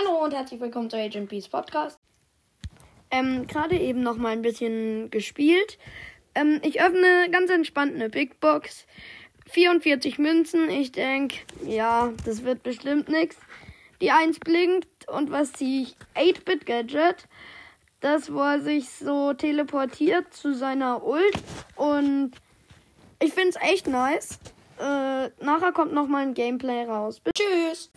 Hallo und herzlich willkommen zu Agent Peace Podcast. Ähm, gerade eben noch mal ein bisschen gespielt. Ähm, ich öffne ganz entspannt eine Big Box. 44 Münzen. Ich denke, ja, das wird bestimmt nichts. Die 1 blinkt und was ziehe ich? 8-Bit Gadget. Das, wo er sich so teleportiert zu seiner Ult. Und ich finde es echt nice. Äh, nachher kommt noch mal ein Gameplay raus. Tschüss.